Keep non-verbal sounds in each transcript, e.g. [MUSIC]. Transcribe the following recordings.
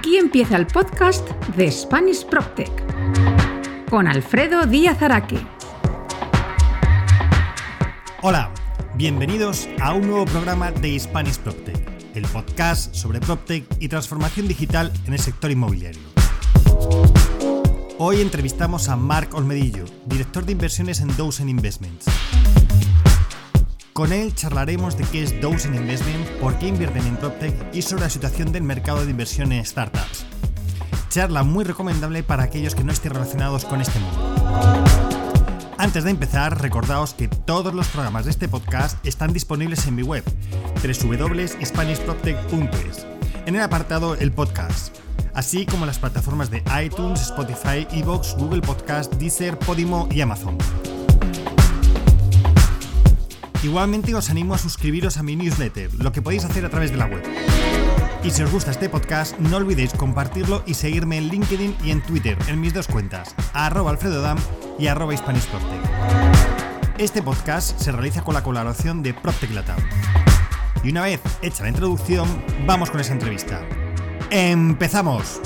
Aquí empieza el podcast de Spanish PropTech con Alfredo Díaz Araque. Hola, bienvenidos a un nuevo programa de Spanish PropTech, el podcast sobre PropTech y transformación digital en el sector inmobiliario. Hoy entrevistamos a Marc Olmedillo, director de inversiones en Dozen Investments. Con él charlaremos de qué es Dozen Investment, por qué invierten en PropTech y sobre la situación del mercado de inversión en startups. Charla muy recomendable para aquellos que no estén relacionados con este mundo. Antes de empezar, recordaos que todos los programas de este podcast están disponibles en mi web, www.spanishproptech.es, en el apartado El Podcast, así como las plataformas de iTunes, Spotify, Evox, Google Podcast, Deezer, Podimo y Amazon. Igualmente os animo a suscribiros a mi newsletter, lo que podéis hacer a través de la web. Y si os gusta este podcast, no olvidéis compartirlo y seguirme en LinkedIn y en Twitter, en mis dos cuentas, arroba alfredodam y arroba Este podcast se realiza con la colaboración de PropTech Latam. Y una vez hecha la introducción, vamos con esa entrevista. ¡Empezamos!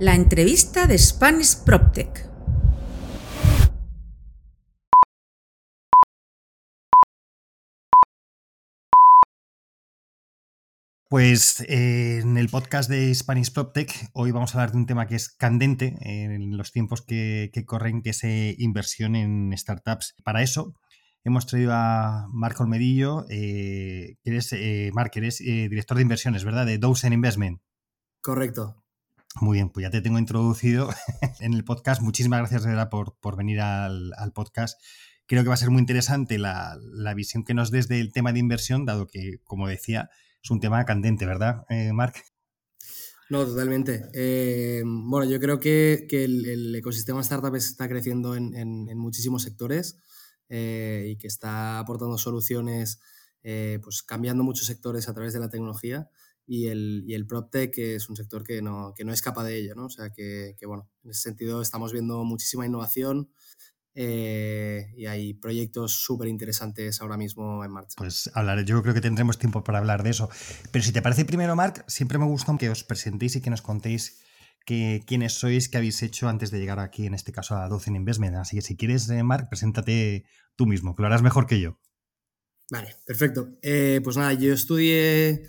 La entrevista de Spanish PropTech. Pues eh, en el podcast de Spanish PropTech hoy vamos a hablar de un tema que es candente en los tiempos que, corren, que es eh, inversión en startups. Para eso hemos traído a Marco Olmedillo, eh, que eres director de inversiones, ¿verdad? De Dozen Investment. Correcto. Muy bien, pues ya te tengo introducido [LAUGHS] en el podcast. Muchísimas gracias, de verdad, por, por venir al, podcast. Creo que va a ser muy interesante la, visión que nos des del tema de inversión, dado que, como decía, es un tema candente, ¿verdad, eh, Marc? No, totalmente. Eh, bueno, yo creo que, el, ecosistema startup está creciendo en, muchísimos sectores eh, y que está aportando soluciones, pues cambiando muchos sectores a través de la tecnología y el, y el PropTech es un sector que no, que no escapa de ello, ¿no? O sea que, que, bueno, en ese sentido estamos viendo muchísima innovación eh, y hay proyectos súper interesantes ahora mismo en marcha. Pues hablaré, yo creo que tendremos tiempo para hablar de eso. Pero si te parece primero, Marc, siempre me gusta que os presentéis y que nos contéis que, quiénes sois, qué habéis hecho antes de llegar aquí, en este caso a Dozen Investment. Así que si quieres, eh, Marc, preséntate tú mismo, que lo harás mejor que yo. Vale, perfecto. Eh, pues nada, yo estudié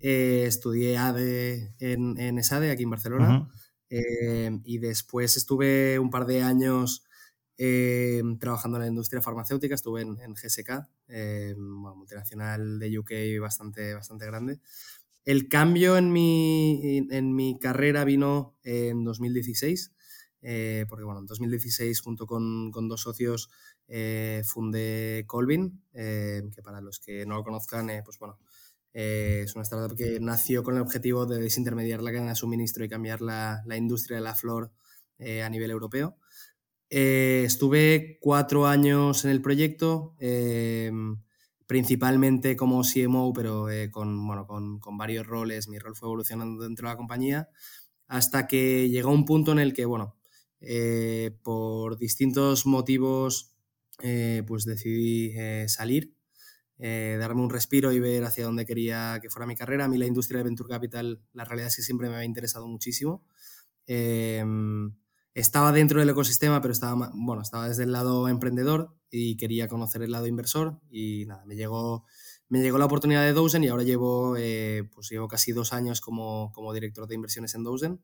eh, estudié ADE en, en, ESADE, aquí en Barcelona, eh, y después estuve un par de años eh, trabajando en la industria farmacéutica, estuve en, GSK, multinacional de UK bastante, bastante grande. El cambio en mi, en mi carrera vino en 2016, porque bueno, en 2016 junto con, con dos socios fundé Colvin, que para los que no lo conozcan, pues bueno, eh, es una startup que nació con el objetivo de desintermediar la cadena de suministro y cambiar la, industria de la flor eh, a nivel europeo. Eh, estuve cuatro años en el proyecto, principalmente como CMO, pero con, bueno, con, con, varios roles. Mi rol fue evolucionando dentro de la compañía hasta que llegó un punto en el que, bueno, por distintos motivos, pues decidí salir eh, darme un respiro y ver hacia dónde quería que fuera mi carrera. A mí la industria de Venture Capital, la realidad es que siempre me había interesado muchísimo. Em, estaba dentro del ecosistema, pero estaba, bueno, estaba desde el lado emprendedor y quería conocer el lado inversor y nada, me llegó, me llegó la oportunidad de Dozen y ahora llevo, eh, pues llevo casi dos años como, como director de inversiones en Dozen.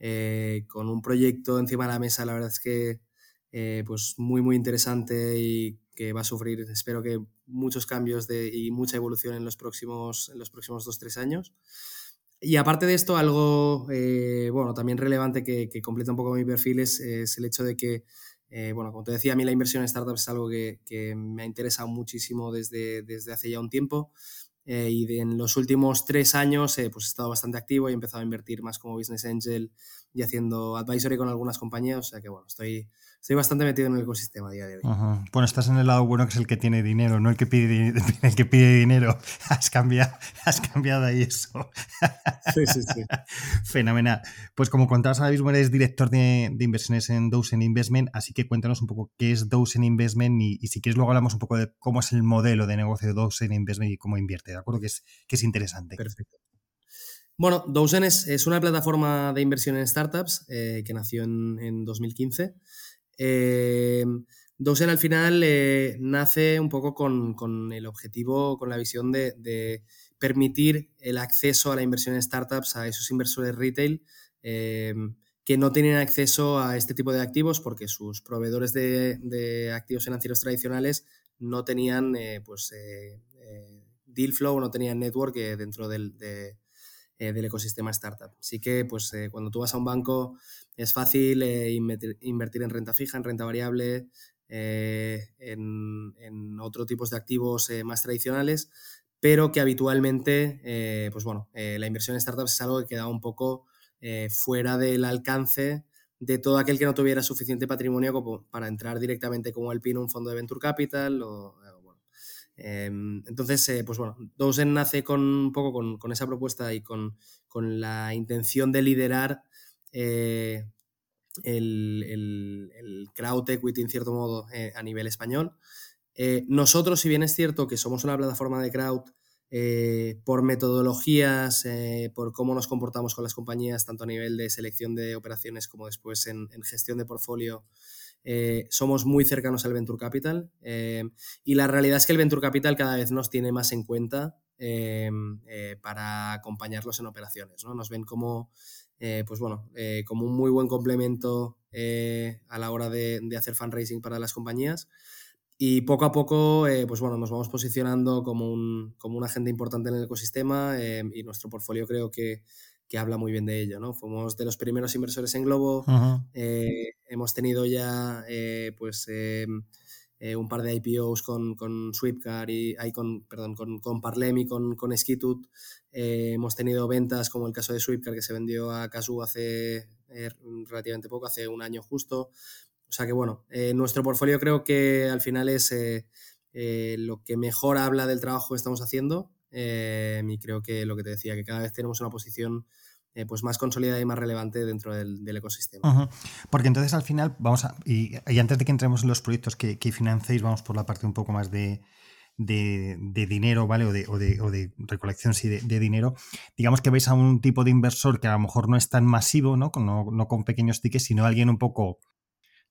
Eh, con un proyecto encima de la mesa, la verdad es que pues muy, muy interesante y que va a sufrir, espero que muchos cambios de, y mucha evolución en los próximos, en los próximos dos, tres años. Y aparte de esto, algo, eh, bueno, también relevante que, que, completa un poco mi perfil es, el hecho de que, eh, bueno, como te decía, a mí la inversión en startups es algo que, que me ha interesado muchísimo desde, desde hace ya un tiempo. y en los últimos tres años pues he estado bastante activo y he empezado a invertir más como business angel y haciendo advisory con algunas compañías, o sea que bueno, estoy, estoy bastante metido en el ecosistema a día de hoy. Bueno, estás en el lado bueno que es el que tiene dinero, no el que pide, [LAUGHS] el que pide dinero. Has cambiado, [LAUGHS] has cambiado ahí eso. Sí, sí, sí. [LAUGHS] Fenomenal. Pues como contabas ahora mismo, eres director de, inversiones en Dozen Investment, así que cuéntanos un poco qué es Dozen Investment y, si quieres luego hablamos un poco de cómo es el modelo de negocio de Dozen Investment y cómo invierte, ¿de acuerdo? Que es, que es interesante. Perfecto. Bueno, Dozen es, una plataforma de inversión en startups eh, que nació en, en 2015 eh, Dosen al final eh, nace un poco con, el objetivo, con la visión de, permitir el acceso a la inversión en startups a esos inversores retail eh, que no tienen acceso a este tipo de activos porque sus proveedores de, activos financieros tradicionales no tenían pues, deal flow, no tenían network dentro del, del ecosistema startup. Así que pues, cuando tú vas a un banco es fácil eh, invertir, en renta fija, en renta variable, eh, en, otros tipos de activos eh, más tradicionales, pero que habitualmente, pues bueno, la inversión en startups es algo que queda un poco fuera del alcance de todo aquel que no tuviera suficiente patrimonio como para entrar directamente como el un fondo de venture capital em, entonces, pues bueno, Dozen nace con un poco con, esa propuesta y con, la intención de liderar eh, el, crowd equity en cierto modo eh, a nivel español. Eh, nosotros, si bien es cierto que somos una plataforma de crowd, por metodologías, por cómo nos comportamos con las compañías, tanto a nivel de selección de operaciones como después en, gestión de portfolio, somos muy cercanos al Venture Capital. y la realidad es que el Venture Capital cada vez nos tiene más en cuenta para acompañarlos en operaciones. ¿no? Nos ven como eh, pues bueno, eh, como un muy buen complemento eh, a la hora de, hacer fundraising para las compañías. Y poco a poco, pues bueno, nos vamos posicionando como un, como un agente importante en el ecosistema y nuestro portfolio creo que, que, habla muy bien de ello, ¿no? Fuimos de los primeros inversores en Globo, hemos tenido ya, pues eh, un par de IPOs con, con Sweepcar y con, perdón, con, con Parlem y con, con Skitut. Eh, hemos tenido ventas como el caso de Sweepcar que se vendió a Casu hace eh, relativamente poco, hace un año justo. O sea que bueno, nuestro portfolio creo que al final es lo que mejor habla del trabajo que estamos haciendo y creo que lo que te decía, que cada vez tenemos una posición eh, pues más consolidada y más relevante dentro del, ecosistema. Porque entonces al final, vamos a, y, antes de que entremos en los proyectos que, que, financéis, vamos por la parte un poco más de, dinero, ¿vale? O de, o de, recolección sí, de, dinero. Digamos que veis a un tipo de inversor que a lo mejor no es tan masivo, ¿no? No, no con pequeños tickets, sino alguien un poco,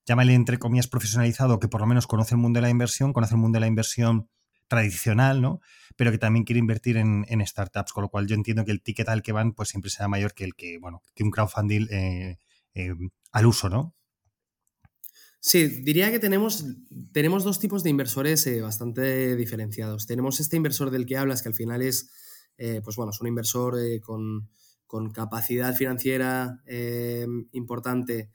llámale entre comillas, profesionalizado, que por lo menos conoce el mundo de la inversión, conoce el mundo de la inversión tradicional, ¿no? Pero que también quiere invertir en, startups, con lo cual yo entiendo que el ticket al que van pues siempre será mayor que el que, bueno, que un crowdfunding eh, eh, al uso, ¿no? Sí, diría que tenemos, tenemos dos tipos de inversores eh, bastante diferenciados. Tenemos este inversor del que hablas, que al final es, pues bueno, es un inversor con, con, capacidad financiera importante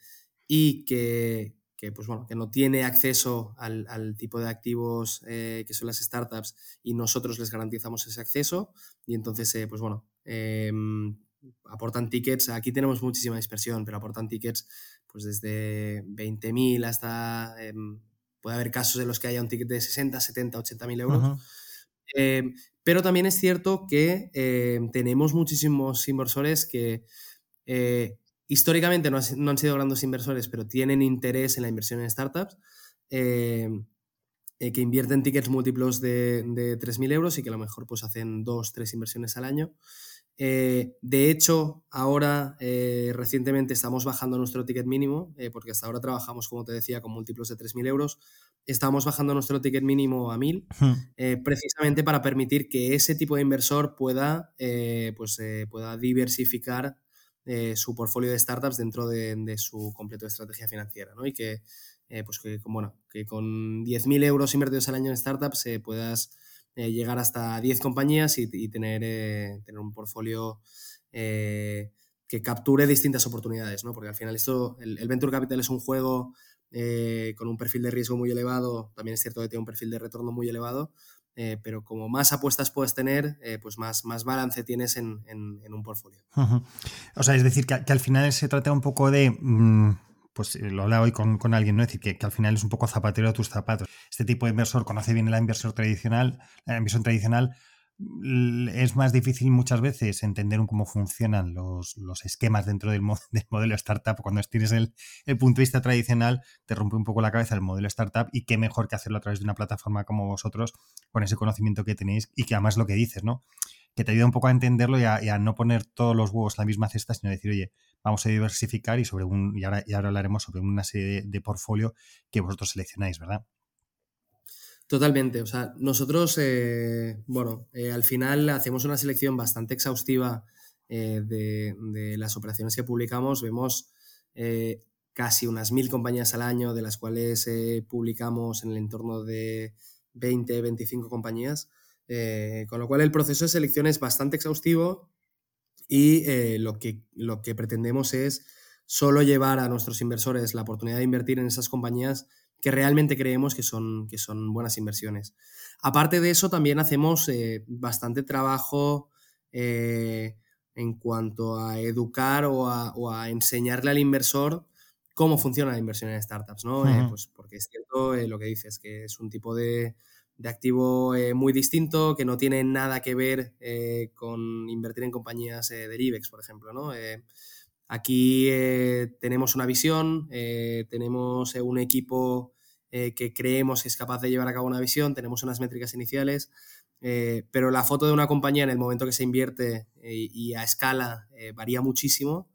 y que, que, pues bueno, que no tiene acceso al, tipo de activos eh, que son las startups y nosotros les garantizamos ese acceso y entonces, eh, pues bueno, em, aportan tickets, aquí tenemos muchísima dispersión, pero aportan tickets pues desde 20.000 hasta, em, puede haber casos en los que haya un ticket de 60, 70, 80.000 euros. Em, pero también es cierto que tenemos muchísimos inversores que eh, históricamente no, han sido grandes inversores, pero tienen interés en la inversión en startups, eh, eh, que invierten tickets múltiplos de, de 3.000 euros y que a lo mejor pues, hacen dos, tres inversiones al año. Eh, de hecho, ahora recientemente estamos bajando nuestro ticket mínimo, porque hasta ahora trabajamos, como te decía, con múltiplos de 3.000 euros. Estamos bajando nuestro ticket mínimo a 1.000, precisamente para permitir que ese tipo de inversor pueda, pues, pueda diversificar eh, su portfolio de startups dentro de, su completo estrategia financiera, ¿no? Y que, eh, pues que, bueno, que con 10.000 euros invertidos al año en startups eh, puedas llegar hasta 10 compañías y, tener, tener un portfolio que capture distintas oportunidades, ¿no? Porque al final esto, el, el Venture Capital es un juego con un perfil de riesgo muy elevado, también es cierto que tiene un perfil de retorno muy elevado, pero como más apuestas puedes tener, pues más, más balance tienes en, un portfolio. O sea, es decir, que, al final se trata un poco de... Mm, pues lo hablaba hoy con, alguien, ¿no? Es decir, que, que, al final es un poco zapatero de tus zapatos. Este tipo de inversor conoce bien la inversión tradicional, la inversión tradicional, es más difícil muchas veces entender cómo funcionan los, esquemas dentro [LAUGHS] del, modelo startup. Cuando tienes el, punto de vista tradicional, te rompe un poco la cabeza el modelo startup y qué mejor que hacerlo a través de una plataforma como vosotros, con ese conocimiento que tenéis y que además lo que dices, ¿no? Que te ayuda un poco a entenderlo y a, no poner todos los huevos en la misma cesta, sino decir, oye, vamos a diversificar y sobre un, y ahora, y ahora hablaremos sobre una serie de, de portfolio que vosotros seleccionáis, ¿verdad? Totalmente, o sea, nosotros, eh, bueno, eh, al final hacemos una selección bastante exhaustiva eh, de, las operaciones que publicamos, vemos casi unas mil compañías al año, de las cuales publicamos en el entorno de 20, 25 compañías, con lo cual el proceso de selección es bastante exhaustivo y lo, que, lo que pretendemos es solo llevar a nuestros inversores la oportunidad de invertir en esas compañías que realmente creemos que son, que son buenas inversiones. Aparte de eso, también hacemos eh, bastante trabajo eh, en cuanto a educar o a, enseñarle al inversor cómo funciona la inversión en startups, ¿no? Eh, pues porque es cierto lo que dices, que es un tipo de, de activo muy distinto, que no tiene nada que ver con invertir en compañías de IBEX, por ejemplo, ¿no? Aquí eh, tenemos una visión, eh, tenemos eh, un equipo que creemos que es capaz de llevar a cabo una visión, tenemos unas métricas iniciales, pero la foto de una compañía en el momento que se invierte y a escala varía muchísimo.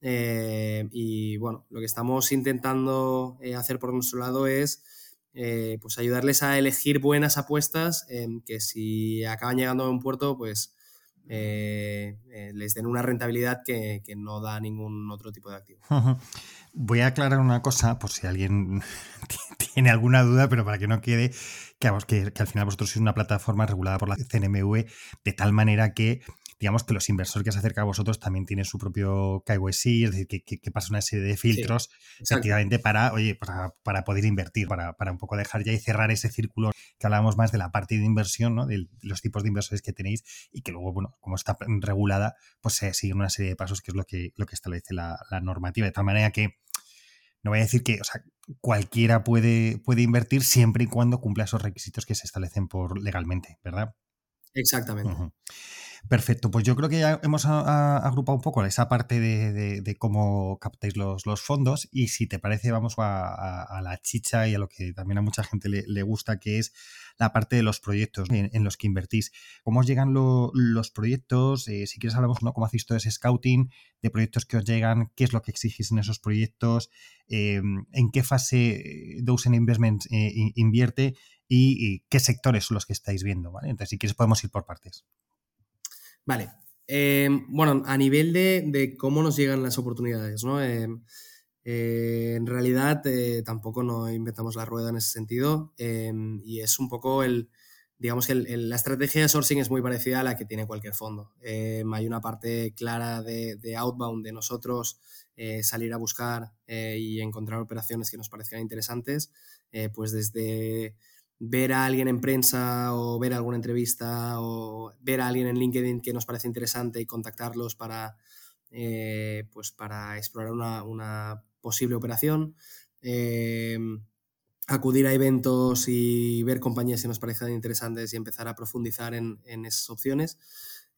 y bueno, lo que estamos intentando hacer por nuestro lado es pues ayudarles a elegir buenas apuestas que si acaban llegando a un puerto, pues eh, eh, les den una rentabilidad que, no da ningún otro tipo de activo. [LAUGHS] Voy a aclarar una cosa, por si alguien [LAUGHS] tiene alguna duda, pero para que no quede, que, que, que al final vosotros sois una plataforma regulada por la CNMV, de tal manera que digamos que los inversores que se acercan a vosotros también tienen su propio KYC, es decir, que, que, pasa una serie de filtros efectivamente para, oye, para, poder invertir, para, un poco dejar ya y cerrar ese círculo que hablábamos más de la parte de inversión, ¿no? de los tipos de inversores que tenéis y que luego, bueno, como está regulada, pues se siguen una serie de pasos que es lo que, lo que establece la, normativa, de tal manera que no voy a decir que o sea, cualquiera puede, puede invertir siempre y cuando cumpla esos requisitos que se establecen por legalmente, ¿verdad? Exactamente. Perfecto, pues yo creo que ya hemos agrupado un poco esa parte de, cómo captáis los, fondos y si te parece vamos a, la chicha y a lo que también a mucha gente le, gusta, que es la parte de los proyectos en, los que invertís. ¿Cómo os llegan los proyectos? Eh, si quieres hablamos ¿no? cómo hacéis todo ese scouting de proyectos que os llegan, qué es lo que exigís en esos proyectos, em, en qué fase Dozen Investment eh, invierte y, qué sectores son los que estáis viendo. Entonces, si quieres podemos ir por partes. Vale. Em, bueno, a nivel de, cómo nos llegan las oportunidades, ¿no? Em, eh, en realidad eh, tampoco no inventamos la rueda en ese sentido em, y es un poco el, digamos que la estrategia de sourcing es muy parecida a la que tiene cualquier fondo. hay una parte clara de, de outbound de nosotros, eh, salir a buscar y encontrar operaciones que nos parezcan interesantes, pues desde ver a alguien en prensa o ver alguna entrevista o ver a alguien en LinkedIn que nos parece interesante y contactarlos para, eh, pues para explorar una, posible operación. Em, acudir a eventos y ver compañías que nos parezcan interesantes y empezar a profundizar en, esas opciones.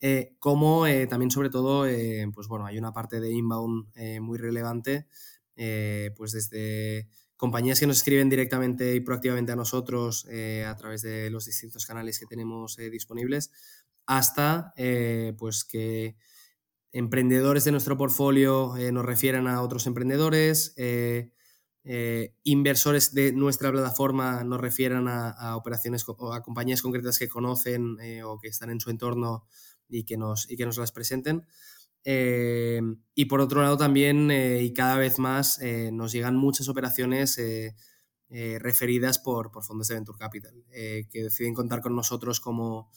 Eh, como eh, también sobre todo, pues bueno, hay una parte de inbound muy relevante, pues desde compañías que nos escriben directamente y proactivamente a nosotros eh, a través de los distintos canales que tenemos eh, disponibles, hasta eh, pues que emprendedores de nuestro portfolio nos refieran a otros emprendedores, inversores de nuestra plataforma nos refieran a, operaciones o a compañías concretas que conocen o que están en su entorno y que nos, y que nos las presenten. Eh, y por otro lado también, eh, y cada vez más, eh, nos llegan muchas operaciones referidas por, por, fondos de Venture Capital, que deciden contar con nosotros como,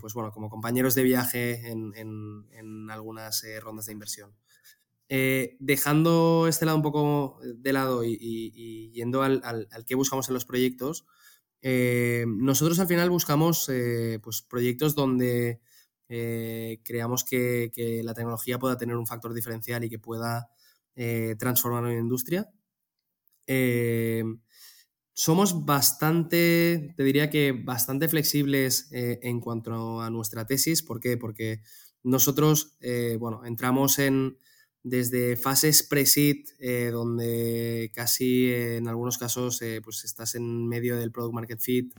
pues bueno, como compañeros de viaje en, en, algunas rondas de inversión. dejando este lado un poco de lado y, yendo al, al, al, que buscamos en los proyectos, nosotros al final buscamos pues, proyectos donde creamos que, que, la tecnología pueda tener un factor diferencial y que pueda transformar una industria. somos bastante, te diría que bastante flexibles en cuanto a nuestra tesis. ¿Por qué? Porque nosotros, bueno, entramos en, desde fases pre-seed, eh, donde casi en algunos casos eh, pues estás en medio del product market fit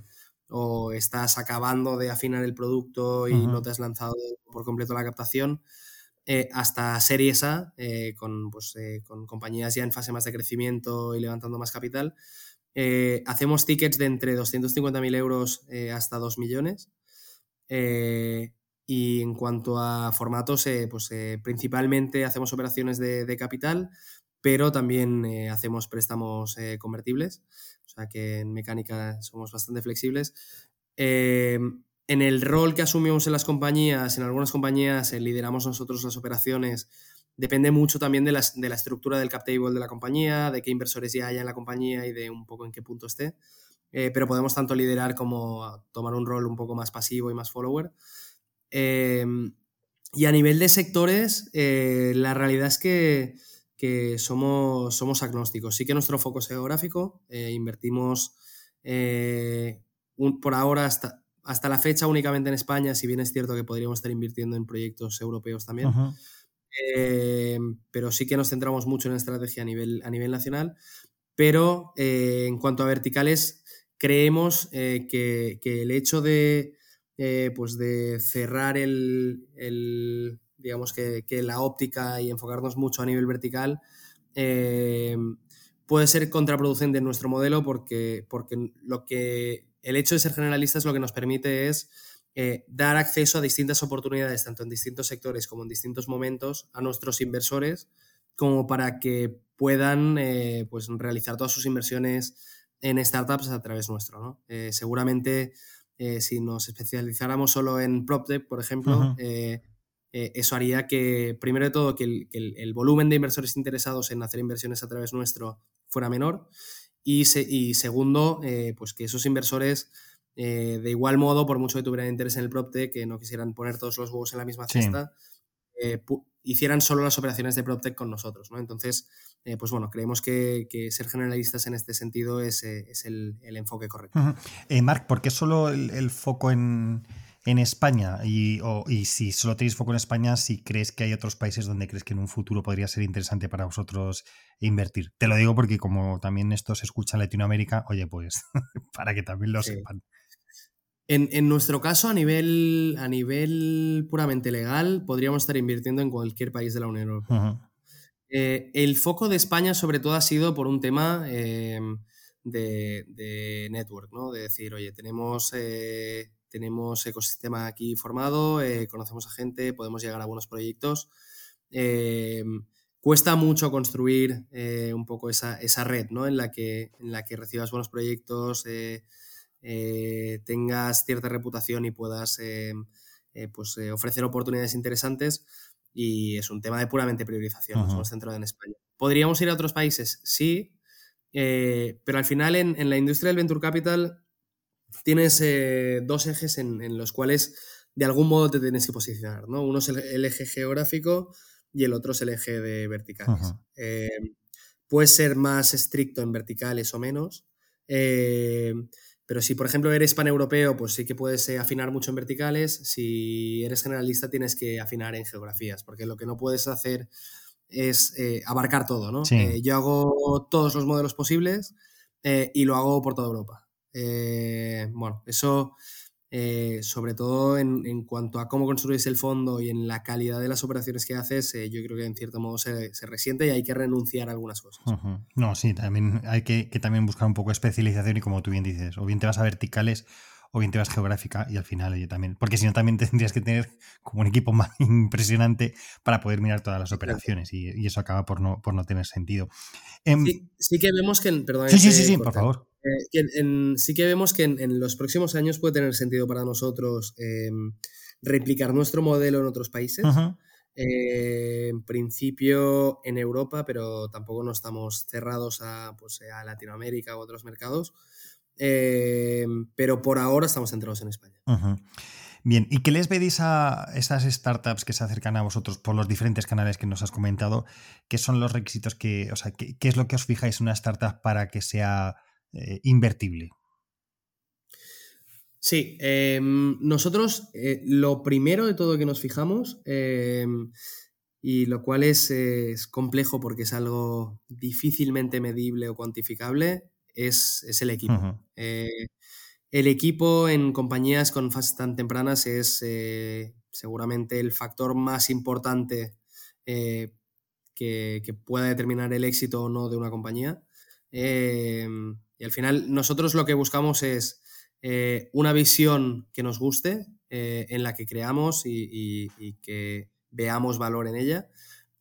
o estás acabando de afinar el producto y no te has lanzado por completo la captación, eh, hasta series A, con, pues, con compañías ya en fase más de crecimiento y levantando más capital. hacemos tickets de entre 250.000 euros hasta 2 millones. Y en cuanto a formatos, eh, pues eh, principalmente hacemos operaciones de, capital, pero también eh, hacemos préstamos convertibles, sea que en mecánica somos bastante flexibles. en el rol que asumimos en las compañías, en algunas compañías lideramos nosotros las operaciones, depende mucho también de, de, la estructura del cap table de la compañía, de qué inversores ya haya en la compañía y de un poco en qué punto esté. pero podemos tanto liderar como tomar un rol un poco más pasivo y más follower. Em, y a nivel de sectores, eh, la realidad es que, somos, somos, agnósticos. Sí que nuestro foco es geográfico, eh, invertimos eh, por ahora hasta, hasta la fecha únicamente en España, si bien es cierto que podríamos estar invirtiendo en proyectos europeos también. Em, pero sí que nos centramos mucho en estrategia a nivel, a nivel nacional. Pero en cuanto a verticales, creemos que, el hecho de, eh, pues de cerrar el, digamos que, la óptica y enfocarnos mucho a nivel vertical, eh, puede ser contraproducente en nuestro modelo porque, porque lo que el hecho de ser generalistas lo que nos permite es eh, dar acceso a distintas oportunidades, tanto en distintos sectores como en distintos momentos, a nuestros inversores, como para que puedan pues realizar todas sus inversiones en startups a través nuestro. seguramente eh, si nos especializáramos solo en PropTech, por ejemplo, eh, eh, eso haría que, primero de todo, que, el, volumen de inversores interesados en hacer inversiones a través nuestro fuera menor. Y, segundo, pues que esos inversores, de igual modo, por mucho que tuvieran interés en el PropTech, que no quisieran poner todos los huevos en la misma cesta, hicieran solo las operaciones de PropTech con nosotros. ¿no? Entonces, eh, pues bueno, creemos que, ser generalistas en este sentido es, eh, el, enfoque correcto. Eh, Marc, ¿por qué solo el, foco en, España? Y, si solo tenéis foco en España, si crees que hay otros países donde crees que en un futuro podría ser interesante para vosotros invertir. Te lo digo porque como también esto se escucha en Latinoamérica, oye, pues [LAUGHS] para que también lo sepan. En, nuestro caso, a nivel, a nivel puramente legal, podríamos estar invirtiendo en cualquier país de la Unión Europea. Eh, el foco de España, sobre todo, ha sido por un tema em, de, network, ¿no? De decir, oye, tenemos, eh, tenemos ecosistema aquí formado, eh, conocemos a gente, podemos llegar a buenos proyectos. Em, cuesta mucho construir un poco esa, esa, red, ¿no? En la que, en la que recibas buenos proyectos eh, tengas cierta reputación y puedas eh, eh, pues, ofrecer oportunidades interesantes. Y es un tema de puramente priorización, nos hemos centrado en España. ¿Podríamos ir a otros países? Sí, pero al final en, la industria del Venture Capital tienes dos ejes en, los cuales de algún modo te tienes que posicionar. ¿no? Uno es el, eje geográfico y el otro es el eje de verticales. puedes ser más estricto en verticales o menos. Pero si, por ejemplo, eres paneuropeo, pues sí que puedes eh, afinar mucho en verticales. Si eres generalista, tienes que afinar en geografías, porque lo que no puedes hacer es eh, abarcar todo, ¿no? Eh, yo hago todos los modelos posibles y lo hago por toda Europa. Bueno, eso eh, sobre todo en, cuanto a cómo construyes el fondo y en la calidad de las operaciones que haces, eh, yo creo que en cierto modo se, resiente y hay que renunciar a algunas cosas. No, sí, también hay que, también buscar un poco de especialización y como tú bien dices, o bien te vas a verticales o bien te vas geográfica y al final oye, también, porque si no también [LAUGHS] tendrías que tener como un equipo más [LAUGHS] impresionante para poder mirar todas las operaciones y, eso acaba por no, por no tener sentido. Em, sí, que vemos que... Perdón, sí, sí, sí, sí, por favor. Eh, sí que vemos que en, los próximos años puede tener sentido para nosotros em, replicar nuestro modelo en otros países. Eh, en principio en Europa, pero tampoco no estamos cerrados a, pues, a Latinoamérica u otros mercados. pero por ahora estamos centrados en España. Bien, ¿y qué les pedís a esas startups que se acercan a vosotros por los diferentes canales que nos has comentado? ¿Qué son los requisitos que, o sea, qué, es lo que os fijáis en una startup para que sea eh, invertible? Sí, em, nosotros eh, lo primero de todo que nos fijamos, em, y lo cual es, complejo porque es algo difícilmente medible o cuantificable, es, el equipo. El equipo en compañías con fases tan tempranas es eh, seguramente el factor más importante eh, que, pueda determinar el éxito o no de una compañía. Eh, y al final nosotros lo que buscamos es una visión que nos guste, en la que creamos y, que veamos valor en ella,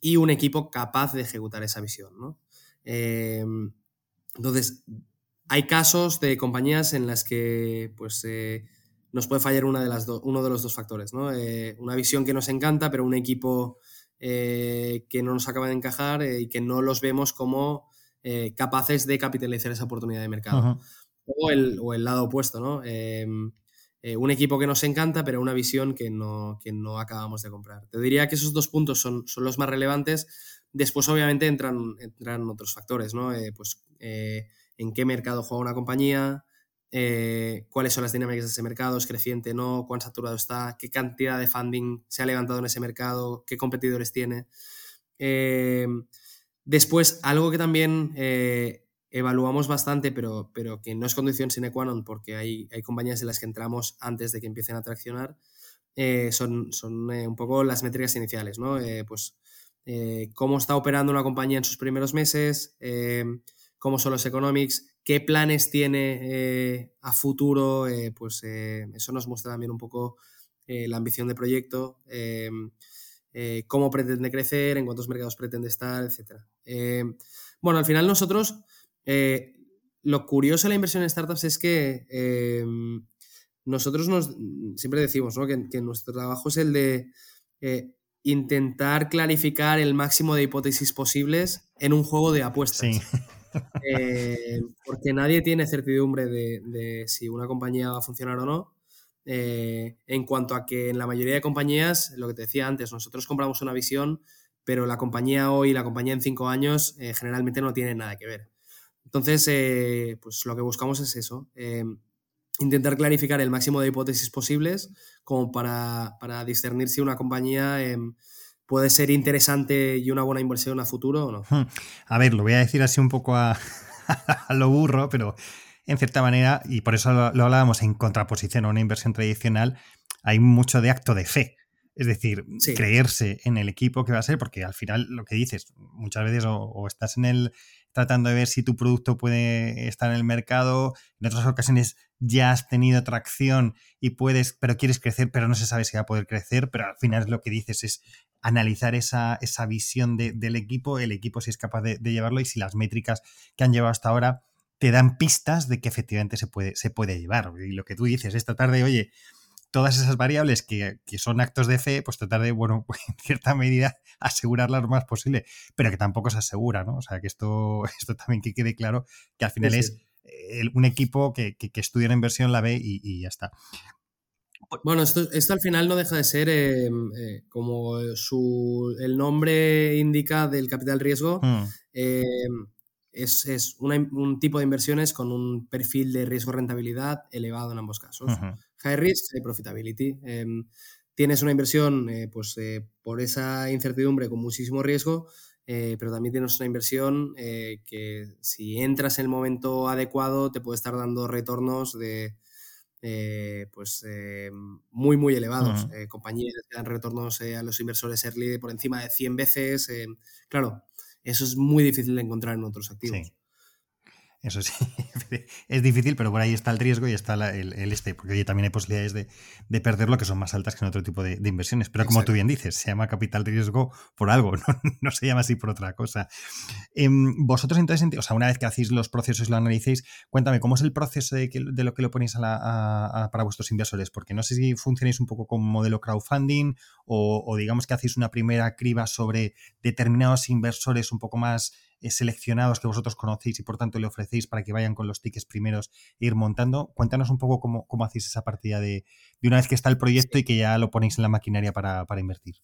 y un equipo capaz de ejecutar esa visión. entonces, hay casos de compañías en las que pues, eh, nos puede fallar una de las uno de los dos factores. ¿no? Eh, una visión que nos encanta, pero un equipo eh, que no nos acaba de encajar y que no los vemos como capaces de capitalizar esa oportunidad de mercado. o, el, lado opuesto, ¿no? un equipo que nos encanta, pero una visión que no, que no acabamos de comprar. Te diría que esos dos puntos son, son los más relevantes. Después, obviamente, entran, entran otros factores, ¿no? pues en qué mercado juega una compañía, eh, cuáles son las dinámicas de ese mercado, es creciente, no, cuán saturado está, qué cantidad de funding se ha levantado en ese mercado, qué competidores tiene. Eh, después, algo que también eh, evaluamos bastante, pero, pero que no es condición sine qua non, porque hay, hay compañías en las que entramos antes de que empiecen a traccionar, son, son un poco las métricas iniciales, ¿no? pues cómo está operando una compañía en sus primeros meses, cómo son los economics, qué planes tiene eh, a futuro, eh, pues eh, eso nos muestra también un poco la ambición de proyecto, em, cómo pretende crecer, en cuántos mercados pretende estar, etc. Em, bueno, al final nosotros, lo curioso de la inversión en startups es que nosotros nos, siempre decimos que, nuestro trabajo es el de intentar clarificar el máximo de hipótesis posibles en un juego de apuestas. Sí. Eh, porque nadie tiene certidumbre de, si una compañía va a funcionar o no. Eh, en cuanto a que en la mayoría de compañías, lo que te decía antes, nosotros compramos una visión, pero la compañía hoy, la compañía en cinco años, eh, generalmente no tiene nada que ver. Entonces, pues lo que buscamos es eso, intentar clarificar el máximo de hipótesis posibles como para, para discernir si una compañía puede ser interesante y una buena inversión a futuro o no. [LAUGHS] A ver, lo voy a decir así un poco a, [LAUGHS] lo burro, pero en cierta manera, y por eso lo, hablábamos en contraposición a una inversión tradicional, hay mucho de acto de fe. Es decir, creerse en el equipo que va a ser, porque al final lo que dices, muchas veces o, estás en el tratando de ver si tu producto puede estar en el mercado, en otras ocasiones ya has tenido tracción y puedes, pero quieres crecer, pero no se sabe si va a poder crecer, pero al final lo que dices es analizar esa, esa visión del equipo, el equipo si es capaz de, llevarlo y si las métricas que han llevado hasta ahora te dan pistas de que efectivamente se puede, se puede llevar. Y lo que tú dices, esta tarde, oye, todas esas variables que, son actos de fe, pues tratar de, bueno, [LAUGHS] en cierta medida asegurarlas lo más posible, pero que tampoco se asegura, ¿no? O sea, que esto, [LAUGHS] esto también que quede claro, que al final es un equipo que, estudia una inversión, la ve y, y ya está. Bueno, esto, al final no deja de ser em, eh, como su, el nombre indica del capital riesgo. Hmm. Em, es, un tipo de inversiones con un perfil de riesgo-rentabilidad elevado en ambos casos. High risk, high profitability. Em, tienes una inversión eh, pues, eh, por esa incertidumbre con muchísimo riesgo, pero también tienes una inversión que si entras en el momento adecuado te puede estar dando retornos de eh, pues eh, muy muy elevados. Eh, compañías que dan retornos a los inversores early por encima de 100 veces. claro, eso es muy difícil de encontrar en otros activos. Eso sí, [LAUGHS] es difícil, pero por ahí está el riesgo y está el, este, porque oye, también hay posibilidades de, de, perderlo que son más altas que en otro tipo de, inversiones. Pero como tú bien dices, se llama capital riesgo por algo, [LAUGHS] no, se llama así por otra cosa. Em, vosotros entonces, o sea, una vez que hacéis los procesos y lo analicéis, cuéntame, ¿cómo es el proceso de, lo que lo ponéis para vuestros inversores? Porque no sé si funcionáis un poco como modelo crowdfunding o, o digamos que hacéis una primera criba sobre determinados inversores un poco más seleccionados que vosotros conocéis y por tanto le ofrecéis para que vayan con los tickets primeros e ir montando. Cuéntanos un poco cómo, cómo hacéis esa partida de, de, una vez que está el proyecto y que ya lo ponéis en la maquinaria para, para invertir.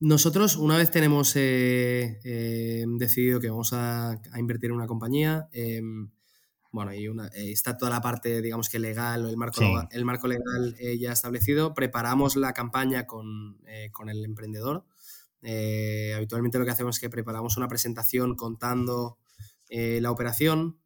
Nosotros, una vez tenemos eh, eh, decidido que vamos a, a, invertir en una compañía, eh, bueno, y una, eh, está toda la parte, digamos que legal o el marco, sí. el marco legal eh, ya establecido, preparamos la campaña con, eh, con el emprendedor. Habitualmente lo que hacemos es que preparamos una presentación contando la operación,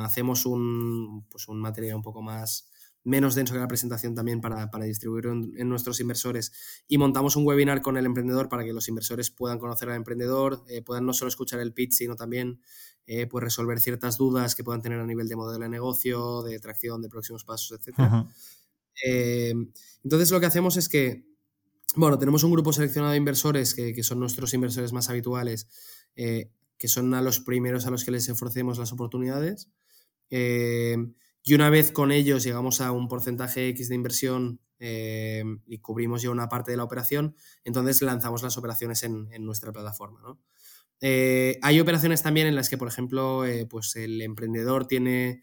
hacemos un, pues un material un poco más menos denso que la presentación también para, para distribuirlo en, en, nuestros inversores y montamos un webinar con el emprendedor para que los inversores puedan conocer al emprendedor, puedan no solo escuchar el pitch, sino también eh, pues resolver ciertas dudas que puedan tener a nivel de modelo de negocio, de tracción, de próximos pasos, etc. Uh -huh. eh, entonces lo que hacemos es que, bueno, tenemos un grupo seleccionado de inversores que, son nuestros inversores más habituales, eh, que son a los primeros a los que les ofrecemos las oportunidades. Eh, y una vez con ellos llegamos a un porcentaje X de inversión eh, y cubrimos ya una parte de la operación, entonces lanzamos las operaciones en, nuestra plataforma. hay operaciones también en las que, por ejemplo, pues el emprendedor tiene,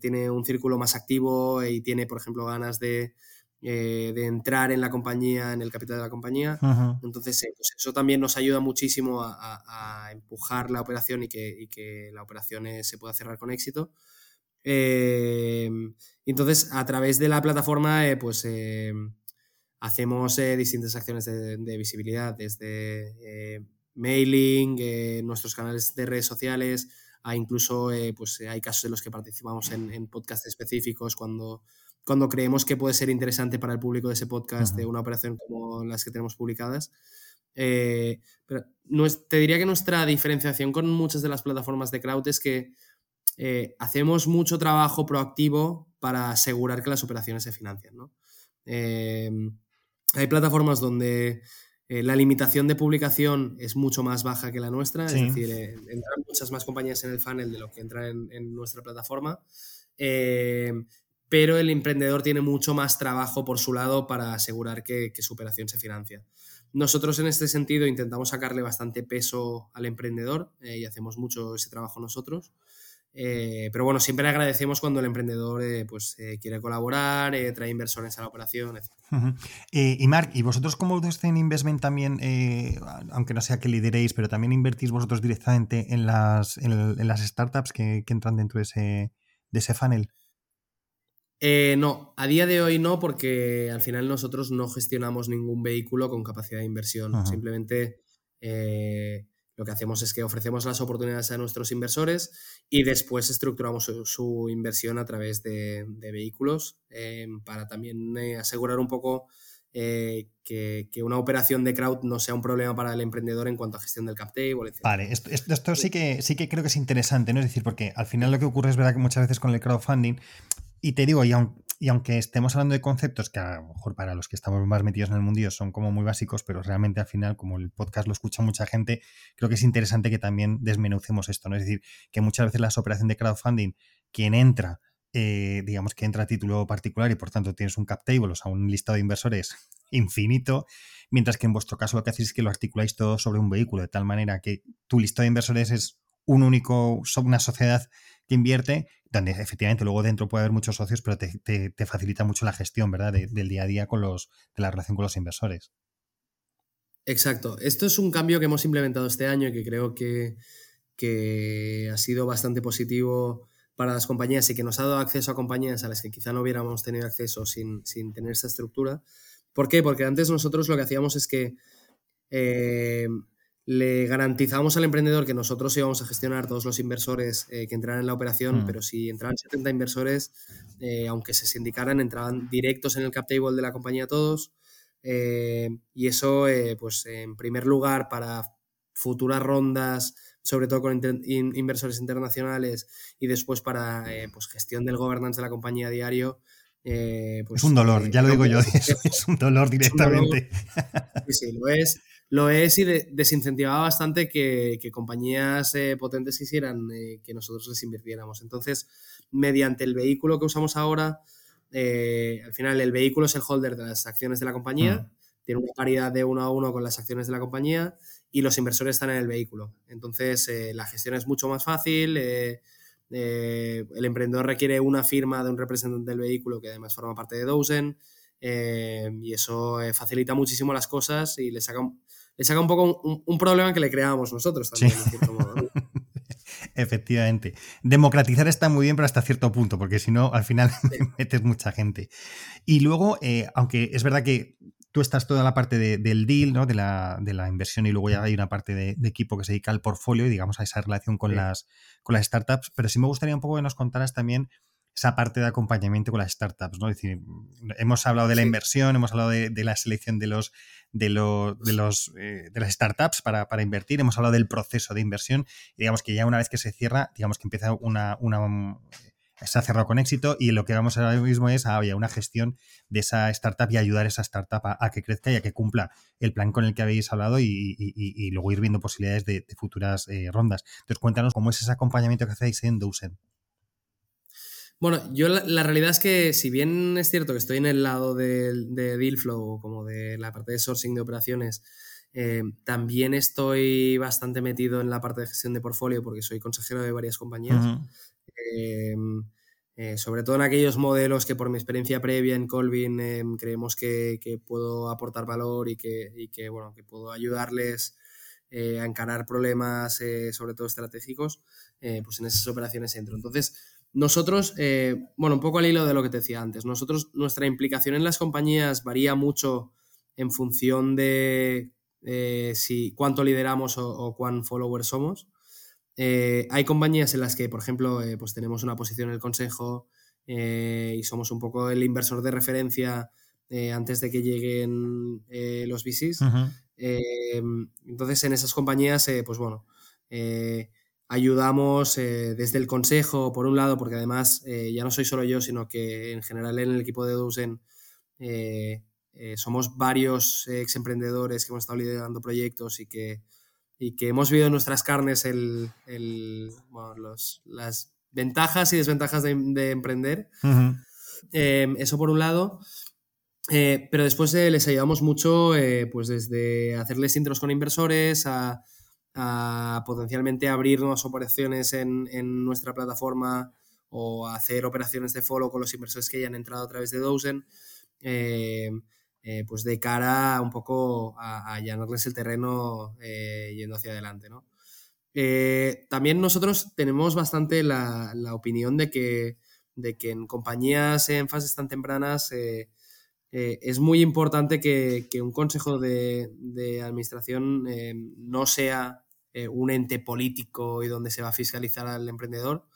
tiene, un círculo más activo y tiene, por ejemplo, ganas de, eh, de entrar en la compañía, en el capital de la compañía. Uh -huh. Entonces, eh, pues eso también nos ayuda muchísimo a, a, a empujar la operación y que, y que, la operación se pueda cerrar con éxito. entonces, a través de la plataforma, pues hacemos distintas acciones de, de, visibilidad, desde mailing, eh, nuestros canales de redes sociales, a incluso eh, pues, hay casos en los que participamos en, en podcasts específicos cuando, cuando creemos que puede ser interesante para el público de ese podcast, de una operación como las que tenemos publicadas. Eh, pero te diría que nuestra diferenciación con muchas de las plataformas de crowd es que eh, hacemos mucho trabajo proactivo para asegurar que las operaciones se financian. ¿no? Eh, hay plataformas donde eh, la limitación de publicación es mucho más baja que la nuestra, sí. es decir, entran muchas más compañías en el funnel de lo que entran en, en nuestra plataforma, eh, pero el emprendedor tiene mucho más trabajo por su lado para asegurar que, su operación se financia. Nosotros en este sentido intentamos sacarle bastante peso al emprendedor eh, y hacemos mucho ese trabajo nosotros. Eh, pero bueno, siempre agradecemos cuando el emprendedor eh, pues, quiere colaborar, trae inversores a la operación, etc. Y Marc, ¿y vosotros como en Investment también, aunque no sea que lideréis, pero también invertís vosotros directamente en las, startups que, que, entran dentro de ese, de ese funnel? Eh, no, a día de hoy no, porque al final nosotros no gestionamos ningún vehículo con capacidad de inversión. Simplemente eh, lo que hacemos es que ofrecemos las oportunidades a nuestros inversores y después estructuramos su, su inversión a través de, de vehículos eh, para también eh, asegurar un poco eh, que, que, una operación de crowd no sea un problema para el emprendedor en cuanto a gestión del cap table, etc. Vale, esto, esto, sí, que, sí que creo que es interesante, ¿no? Es decir, porque al final lo que ocurre es verdad que muchas veces con el crowdfunding, y te digo, y aun, y aunque estemos hablando de conceptos que a lo mejor para los que estamos más metidos en el mundillo son como muy básicos, pero realmente al final, como el podcast lo escucha mucha gente, creo que es interesante que también desmenucemos esto, ¿no? Es decir, que muchas veces las operaciones de crowdfunding, quien entra, eh, digamos que entra a título particular y por tanto tienes un cap table, o sea, un listado de inversores [LAUGHS] infinito, mientras que en vuestro caso lo que hacéis es que lo articuláis todo sobre un vehículo, de tal manera que tu listado de inversores es un único, una sociedad que invierte, donde efectivamente luego dentro puede haber muchos socios, pero te, te, te facilita mucho la gestión, ¿verdad? De, del día a día con los, de la relación con los inversores. Exacto. Esto es un cambio que hemos implementado este año y que creo que, que ha sido bastante positivo para las compañías y que nos ha dado acceso a compañías a las que quizá no hubiéramos tenido acceso sin, sin tener esa estructura. ¿Por qué? Porque antes nosotros lo que hacíamos es que eh, le garantizamos al emprendedor que nosotros íbamos a gestionar todos los inversores eh, que entraran en la operación, mm. pero si entraban 70 inversores, eh, aunque se sindicaran, entraban directos en el cap table de la compañía todos. Eh, y eso, eh, pues en primer lugar, para futuras rondas, sobre todo con inter in inversores internacionales, y después para pues gestión del governance de la compañía a diario, eh, pues, [LAUGHS] es un dolor, ya lo digo yo, es, es un dolor directamente. Un dolor. Sí, sí, lo es lo es y de, desincentivaba bastante que, que compañías eh, potentes quisieran eh, que nosotros les invirtiéramos. Entonces, mediante el vehículo que usamos ahora, eh, al final el vehículo es el holder de las acciones de la compañía, tiene una paridad de uno a uno con las acciones de la compañía y los inversores están en el vehículo. Entonces, la gestión es mucho más fácil. el emprendedor requiere una firma de un representante del vehículo que además forma parte de Dozen. y eso facilita muchísimo las cosas y le saca, le saca un poco un, problema que le creábamos nosotros también, cierto modo. [LAUGHS] Efectivamente. Democratizar está muy bien, pero hasta cierto punto, porque si no, al final [LAUGHS] metes mucha gente. Y luego, eh, aunque es verdad que tú estás toda la parte del deal, ¿no? De la, de la, inversión, y luego ya hay una parte de, equipo que se dedica al portfolio y digamos a esa relación con, las, con las startups. Pero sí me gustaría un poco que nos contaras también esa parte de acompañamiento con las startups, ¿no? Es decir, hemos hablado de la inversión, hemos hablado de, la selección de los de, de los eh, de las startups para, invertir, hemos hablado del proceso de inversión, y digamos que ya una vez que se cierra, digamos que empieza una, una se ha cerrado con éxito y lo que vamos ahora mismo es a una gestión de esa startup y ayudar a esa startup a, que crezca y a que cumpla el plan con el que habéis hablado y, luego ir viendo posibilidades de, futuras eh, rondas. Entonces cuéntanos cómo es ese acompañamiento que hacéis en Dousen. Bueno, yo la, realidad es que si bien es cierto que estoy en el lado de, de Dealflow, como de la parte de sourcing de operaciones, eh, también estoy bastante metido en la parte de gestión de portfolio porque soy consejero de varias compañías. Eh, eh, sobre todo en aquellos modelos que por mi experiencia previa en Colvin creemos que, puedo aportar valor y que, y que, bueno, que puedo ayudarles a encarar problemas, sobre todo estratégicos, pues en esas operaciones entro. Entonces, nosotros, eh, bueno, un poco al hilo de lo que te decía antes, nosotros, nuestra implicación en las compañías varía mucho en función de eh, si cuánto lideramos o, cuán followers somos. Eh, hay compañías en las que, por ejemplo, pues tenemos una posición en el consejo y somos un poco el inversor de referencia antes de que lleguen los VCs. entonces, en esas compañías, pues bueno, ayudamos eh, desde el consejo, por un lado, porque además eh, ya no soy solo yo, sino que en general en el equipo de Dozen eh, somos varios ex emprendedores que hemos estado liderando proyectos y que, y que hemos vivido en nuestras carnes el, las ventajas y desventajas de, emprender. eso por un lado. pero después les ayudamos mucho, pues desde hacerles intros con inversores a a potencialmente abrir nuevas operaciones en, nuestra plataforma o hacer operaciones de follow con los inversores que hayan entrado a través de Dozen, eh, eh, pues de cara un poco a, allanarles el terreno eh, yendo hacia adelante. también nosotros tenemos bastante la, opinión de que, de que, en compañías en fases tan tempranas es muy importante que, un consejo de, de administración no sea eh, un ente político y donde se va a fiscalizar al emprendedor,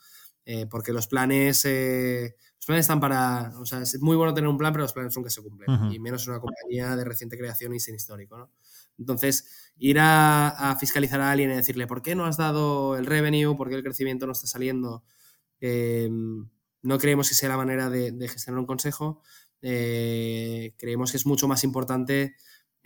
eh, porque los planes, eh, los planes están para, o sea, es muy bueno tener un plan, pero los planes nunca se cumplen, y menos una compañía de reciente creación y sin histórico, ¿no? Entonces, ir a, fiscalizar a alguien y decirle, ¿por qué no has dado el revenue? ¿Por qué el crecimiento no está saliendo? no creemos que sea la manera de, de gestionar un consejo. Creemos que es mucho más importante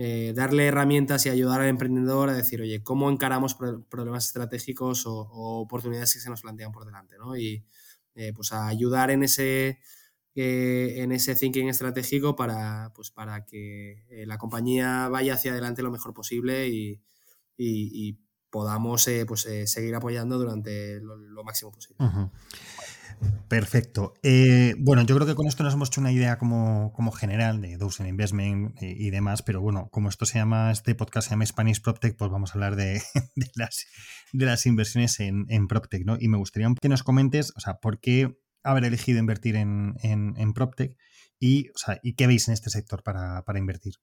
eh, darle herramientas y ayudar al emprendedor a decir, oye, ¿cómo encaramos problemas estratégicos o, oportunidades que se nos plantean por delante? Y eh, pues ayudar en ese, eh, en ese thinking estratégico para, pues, para que la compañía vaya hacia adelante lo mejor posible y, podamos pues, seguir apoyando durante lo, máximo posible. Perfecto. Eh, bueno, yo creo que con esto nos hemos hecho una idea como, general de Dozen Investment y, demás, pero bueno, como esto se llama, este podcast se llama Spanish PropTech, pues vamos a hablar de, [LAUGHS] las, de las, inversiones en, en, PropTech, ¿no? Y me gustaría que nos comentes, o sea, por qué haber elegido invertir en, en, PropTech y, o sea, y qué veis en este sector para, invertir.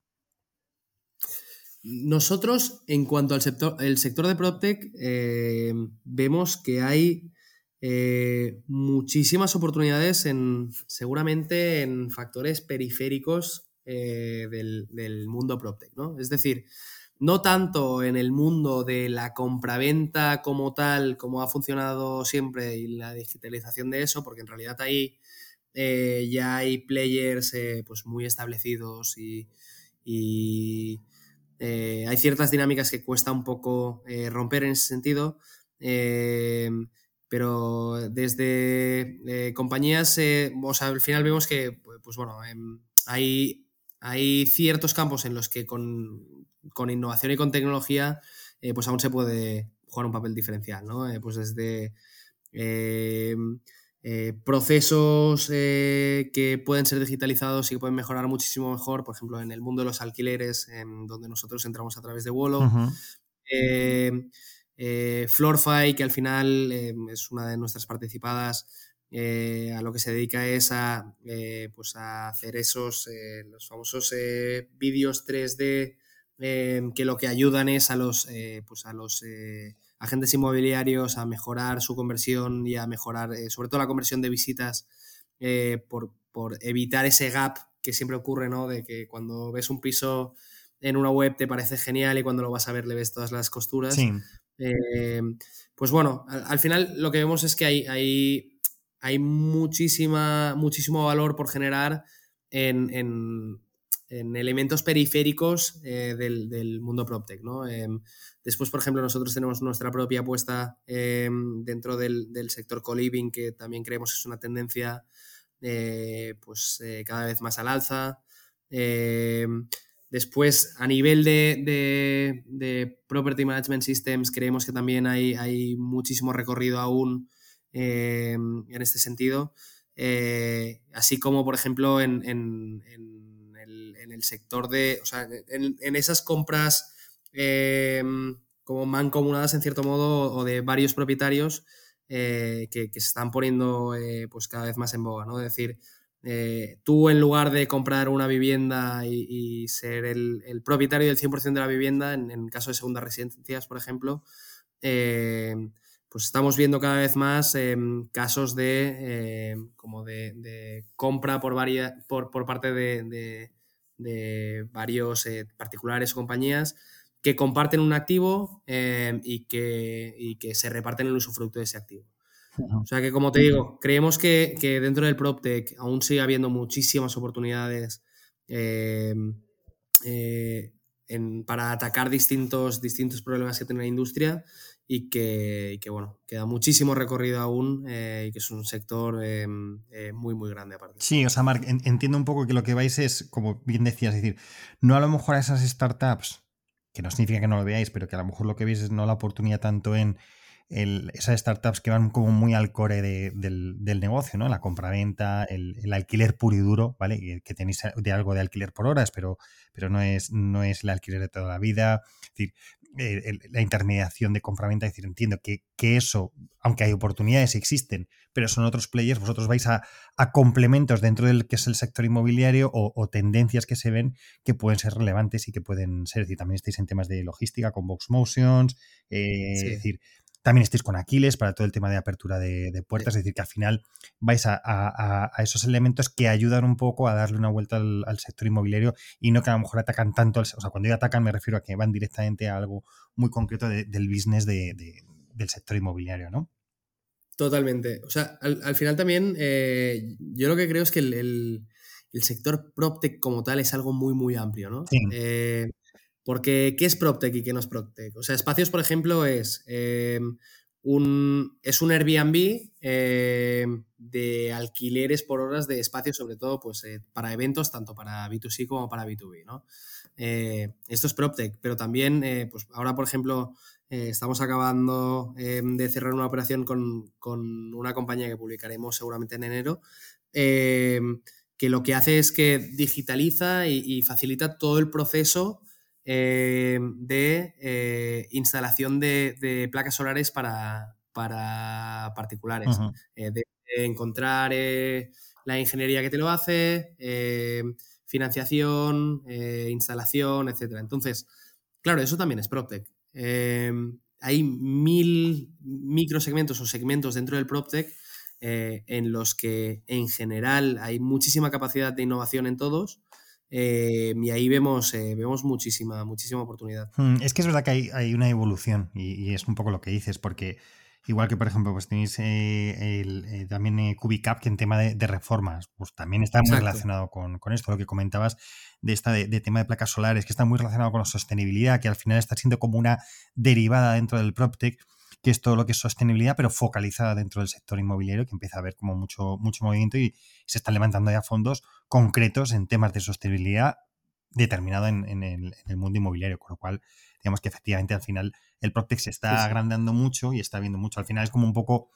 Nosotros, en cuanto al sector, el sector de PropTech, eh, vemos que hay eh, muchísimas oportunidades en, seguramente en factores periféricos eh, del, mundo PropTech, ¿no? Es decir, no tanto en el mundo de la compraventa como tal, como ha funcionado siempre y la digitalización de eso, porque en realidad ahí eh, ya hay players pues muy establecidos y, hay ciertas dinámicas que cuesta un poco romper en ese sentido pero desde eh, compañías, eh, o sea, al final vemos que, pues bueno, em, hay, hay ciertos campos en los que con, innovación y con tecnología pues aún se puede jugar un papel diferencial, ¿no? pues desde procesos que pueden ser digitalizados y que pueden mejorar muchísimo mejor, por ejemplo, en el mundo de los alquileres, donde nosotros entramos a través de Wolo. Floorfy, que al final es una de nuestras participadas, eh, a lo que se dedica es a, eh, pues hacer esos, eh, los famosos vídeos 3D que lo que ayudan es a los, pues a los agentes inmobiliarios a mejorar su conversión y a mejorar sobre todo la conversión de visitas por, por, evitar ese gap que siempre ocurre, ¿no? De que cuando ves un piso en una web te parece genial y cuando lo vas a ver le ves todas las costuras. Pues bueno, al, al, final lo que vemos es que hay, hay hay muchísima, muchísimo valor por generar en, elementos periféricos eh, del, mundo PropTech. ¿no? Em, después, por ejemplo, nosotros tenemos nuestra propia apuesta dentro del, sector co-living, que también creemos que es una tendencia eh, pues, eh, cada vez más al alza. Después, a nivel de, Property Management Systems, creemos que también hay, hay muchísimo recorrido aún Em, en este sentido. Eh, así como, por ejemplo, en, el, sector de, o sea, en, esas compras em, como mancomunadas en cierto modo o de varios propietarios eh, que, se están poniendo eh, pues cada vez más en boga, ¿no? Es decir, tú en lugar de comprar una vivienda y, ser el, propietario del 100% de la vivienda, en, en, caso de segundas residencias, por ejemplo, pues estamos viendo cada vez más em, casos de como de, compra por, por, parte de, varios eh, particulares o compañías que comparten un activo y, que, que, se reparten el usufructo de ese activo. O sea que, como te digo, creemos que, dentro del PropTech aún sigue habiendo muchísimas oportunidades eh, para atacar distintos, distintos problemas que tiene la industria y que, bueno, queda muchísimo recorrido aún eh, y que es un sector em, eh, muy, muy grande aparte. Sí, o sea, Marc, entiendo un poco que lo que vais es, como bien decías, es decir, no a lo mejor a esas startups, que no significa que no lo veáis, pero que a lo mejor lo que veis es no la oportunidad tanto en esas startups que van como muy al core del, negocio, ¿no? La compraventa, el, el alquiler puro y duro, ¿vale? Que, tenéis de algo de alquiler por horas, pero, pero no, es, no es el alquiler de toda la vida. Es decir, la intermediación de compraventa, es decir, entiendo que, eso, aunque hay oportunidades, existen, pero son otros players, vosotros vais a, complementos dentro del que es el sector inmobiliario o, tendencias que se ven que pueden ser relevantes y que pueden ser, es decir, también estáis en temas de logística con Box Motions, eh, es decir, también estéis con Aquiles para todo el tema de apertura de, puertas, es decir, que al final vais a, esos elementos que ayudan un poco a darle una vuelta al, sector inmobiliario y no que a lo mejor atacan tanto, o sea, cuando yo atacan me refiero a que van directamente a algo muy concreto del business del sector inmobiliario, ¿no? Totalmente. O sea, al, final también eh, yo lo que creo es que el, sector PropTech como tal es algo muy, muy amplio, ¿no? Sí. Eh, porque, ¿qué es PropTech y qué no es PropTech? O sea, espacios, por ejemplo, es, eh, un, es un Airbnb eh, de alquileres por horas de espacios, sobre todo pues, eh, para eventos, tanto para B2C como para B2B. ¿no? esto es PropTech, pero también, pues ahora, por ejemplo, estamos acabando de cerrar una operación con, una compañía que publicaremos seguramente en enero que lo que hace es que digitaliza y facilita todo el proceso eh, de eh, instalación de, placas solares para, particulares. Eh, de, encontrar la ingeniería que te lo hace, financiación, instalación, etc. Entonces, claro, eso también es PropTech. hay mil microsegmentos o segmentos dentro del PropTech en los que en general hay muchísima capacidad de innovación en todos eh, y ahí vemos, eh, vemos muchísima, muchísima oportunidad. Hmm, es que es verdad que hay, una evolución y, es un poco lo que dices, porque igual que por ejemplo pues tenéis eh, el, también Cubicap que en tema de, reformas, pues también está muy relacionado con, esto, lo que comentabas de esta de, tema de placas solares, que está muy relacionado con la sostenibilidad, que al final está siendo como una derivada dentro del PropTech que es todo lo que es sostenibilidad, pero focalizada dentro del sector inmobiliario, que empieza a haber como mucho, mucho movimiento y se están levantando ya fondos concretos en temas de sostenibilidad determinado en, el, mundo inmobiliario, con lo cual, digamos que efectivamente al final el PropTech se está agrandando mucho y está viendo mucho. Al final es como un poco,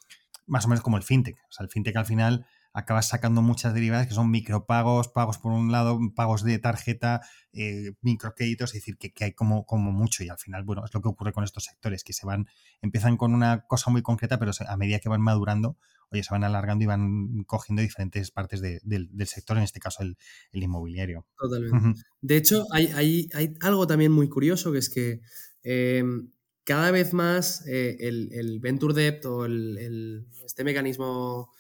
más o menos como el FinTech. O sea, el FinTech al final acabas sacando muchas derivadas que son micropagos, pagos por un lado, pagos de tarjeta, eh, microcréditos, es decir, que, hay como, como mucho y al final, bueno, es lo que ocurre con estos sectores, que se van, empiezan con una cosa muy concreta, pero a medida que van madurando, oye, se van alargando y van cogiendo diferentes partes del, sector, en este caso el, inmobiliario. Totalmente. De hecho, hay, algo también muy curioso, que es que em, cada vez más eh, el, Venture Debt o el, este mecanismo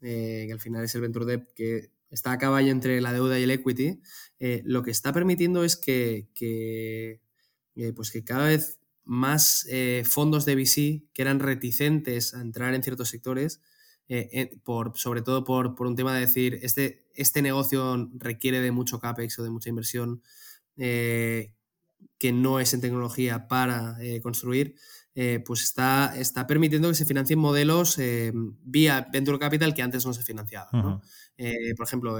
eh, que al final es el Venture Debt, que está a caballo entre la deuda y el equity, eh, lo que está permitiendo es que, eh, pues que cada vez más fondos de VC que eran reticentes a entrar en ciertos sectores, por, sobre todo por, un tema de decir, este, este negocio requiere de mucho CAPEX o de mucha inversión que no es en tecnología para construir, eh, pues está, está permitiendo que se financien modelos eh, vía Venture Capital que antes no se financiaban. Eh, por ejemplo,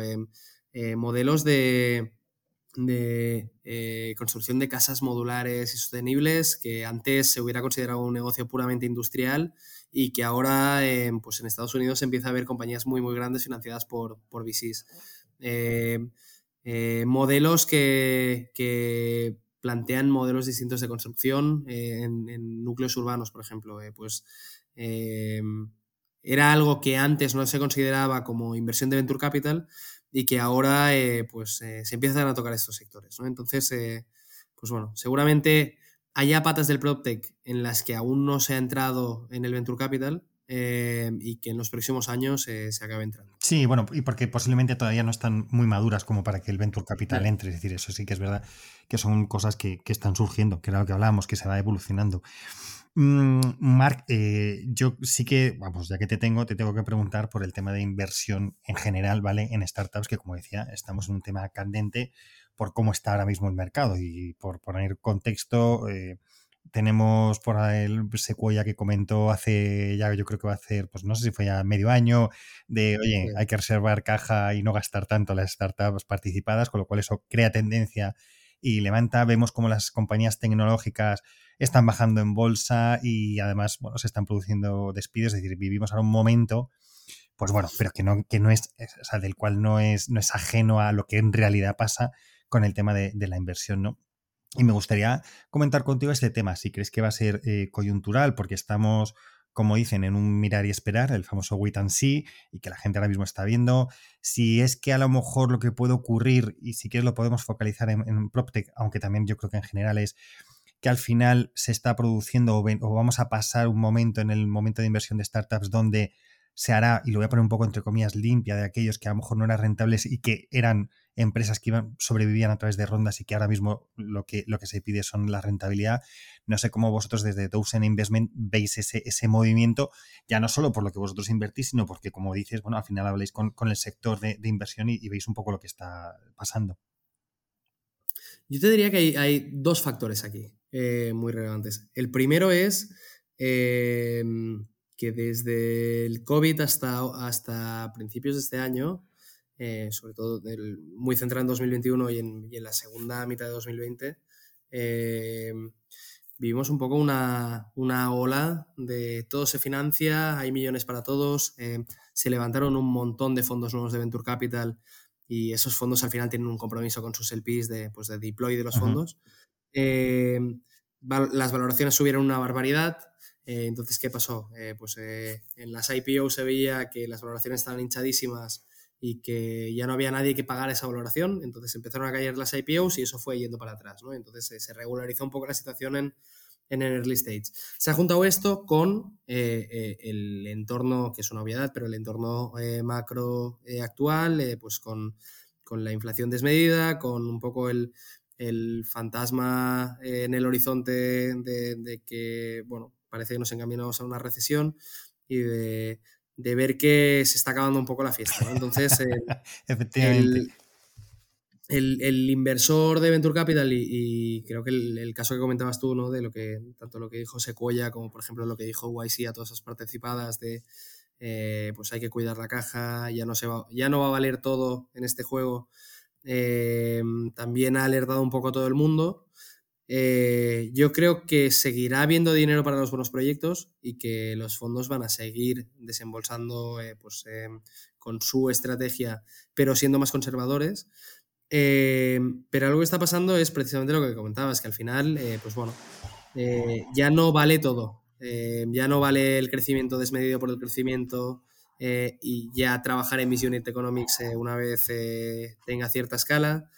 modelos de, de construcción de casas modulares y sostenibles que antes se hubiera considerado un negocio puramente industrial y que ahora pues en Estados Unidos se empieza a ver compañías muy muy grandes financiadas por, por VCs. modelos que, que plantean modelos distintos de construcción eh, en, núcleos urbanos, por ejemplo. Eh, pues eh, era algo que antes no se consideraba como inversión de venture capital y que ahora pues se empiezan a tocar estos sectores. Entonces, pues bueno, seguramente haya patas del PropTech en las que aún no se ha entrado en el venture capital, y que en los próximos años se acabe entrando. Sí, bueno, y porque posiblemente todavía no están muy maduras como para que el Venture Capital entre, es decir, eso sí que es verdad que son cosas que, están surgiendo, que era lo que hablábamos, que se va evolucionando. Mm, Marc, eh, yo sí que, vamos, ya que te tengo, te tengo que preguntar por el tema de inversión en general, ¿vale? En startups, que como decía, estamos en un tema candente por cómo está ahora mismo el mercado y por poner contexto. Tenemos por el Sequoia que comentó hace, ya yo creo que va a hacer, pues no sé si fue ya medio año, de, oye, hay que reservar caja y no gastar tanto las startups participadas, con lo cual eso crea tendencia y levanta. Vemos como las compañías tecnológicas están bajando en bolsa y además, bueno, se están produciendo despidos, es decir, vivimos ahora un momento, pues bueno, pero que no, que no es, o sea, del cual no es, no es ajeno a lo que en realidad pasa con el tema de, de la inversión, ¿no? Y me gustaría comentar contigo este tema, si crees que va a ser eh, coyuntural, porque estamos, como dicen, en un mirar y esperar, el famoso wait and see, y que la gente ahora mismo está viendo, si es que a lo mejor lo que puede ocurrir, y si quieres lo podemos focalizar en, en PropTech, aunque también yo creo que en general es que al final se está produciendo o vamos a pasar un momento en el momento de inversión de startups donde se hará, y lo voy a poner un poco entre comillas, limpia de aquellos que a lo mejor no eran rentables y que eran empresas que iban, sobrevivían a través de rondas y que ahora mismo lo que, lo que se pide son la rentabilidad. No sé cómo vosotros desde Dozen Investment veis ese, ese movimiento, ya no solo por lo que vosotros invertís, sino porque, como dices, bueno, al final habléis con, el sector de, inversión y, veis un poco lo que está pasando. Yo te diría que hay, dos factores aquí eh, muy relevantes. El primero es... Eh, que desde el COVID hasta, hasta principios de este año, eh, sobre todo muy centrado en 2021 y en, la segunda mitad de 2020, eh, vivimos un poco una, ola de todo se financia, hay millones para todos, eh, se levantaron un montón de fondos nuevos de Venture Capital y esos fondos al final tienen un compromiso con sus LPs de, pues, de deploy de los fondos. las valoraciones subieron una barbaridad, entonces, ¿qué pasó? Eh, pues eh, en las IPO se veía que las valoraciones estaban hinchadísimas y que ya no había nadie que pagara esa valoración, entonces empezaron a caer las IPOs y eso fue yendo para atrás. Entonces se regularizó un poco la situación en, en el early stage. Se ha juntado esto con el entorno, que es una obviedad, pero el entorno macro actual, pues con, con, la inflación desmedida, con un poco el, el fantasma en el horizonte de, de que, bueno, parece que nos encaminamos a una recesión y de, ver que se está acabando un poco la fiesta. Entonces, [LAUGHS] Efectivamente. El, inversor de Venture Capital y, creo que el, caso que comentabas tú, ¿no? De lo que, tanto lo que dijo Sequoia como por ejemplo lo que dijo YC a todas esas participadas de eh, pues hay que cuidar la caja, ya no, se va, ya no va a valer todo en este juego. también ha alertado un poco a todo el mundo. Yo creo que seguirá habiendo dinero para los buenos proyectos y que los fondos van a seguir desembolsando pues, con su estrategia, pero siendo más conservadores. pero algo que está pasando es precisamente lo que comentabas, que al final, pues bueno, ya no vale todo. Eh, ya no vale el crecimiento desmedido por el crecimiento eh, y ya trabajar en Mission Economics eh, una vez tenga cierta escala.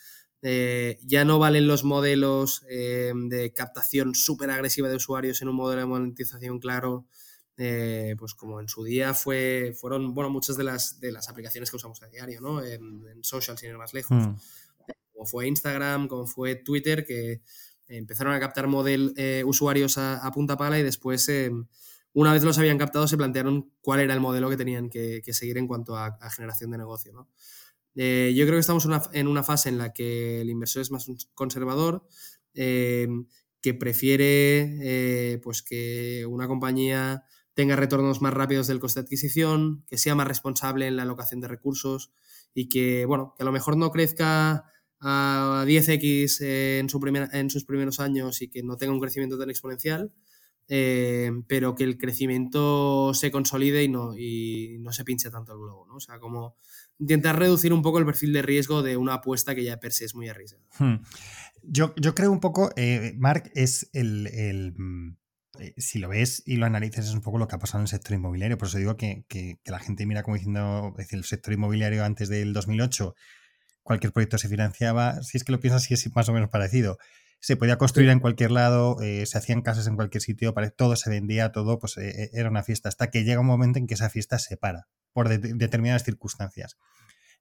Ya no valen los modelos de captación súper agresiva de usuarios en un modelo de monetización claro, pues como en su día fue, fueron bueno, muchas de las, de las aplicaciones que usamos a diario, ¿no? en, social, sin ir más lejos. Hmm. Como fue Instagram, como fue Twitter, que empezaron a captar model, eh, usuarios a, punta pala y después, eh, una vez los habían captado, se plantearon cuál era el modelo que tenían que, seguir en cuanto a, generación de negocio. Eh, yo creo que estamos en una fase en la que el inversor es más conservador, que prefiere pues que una compañía tenga retornos más rápidos del coste de adquisición, que sea más responsable en la alocación de recursos y que, bueno, que a lo mejor no crezca a 10x en, su en sus primeros años y que no tenga un crecimiento tan exponencial, eh, pero que el crecimiento se consolide y no, y no se pinche tanto el globo, ¿no? O sea, como intentar reducir un poco el perfil de riesgo de una apuesta que ya per se es muy arriesgada. Hmm. Yo, yo, creo un poco, eh, Mark, es el, el mm, eh, si lo ves y lo analizas, es un poco lo que ha pasado en el sector inmobiliario. Por eso digo que, que, que la gente mira como diciendo, es decir, el sector inmobiliario antes del 2008 cualquier proyecto se financiaba, si es que lo piensas, sí es más o menos parecido. Se podía construir en cualquier lado, eh, se hacían casas en cualquier sitio, todo se vendía, todo, pues eh, era una fiesta, hasta que llega un momento en que esa fiesta se para, por determinadas circunstancias.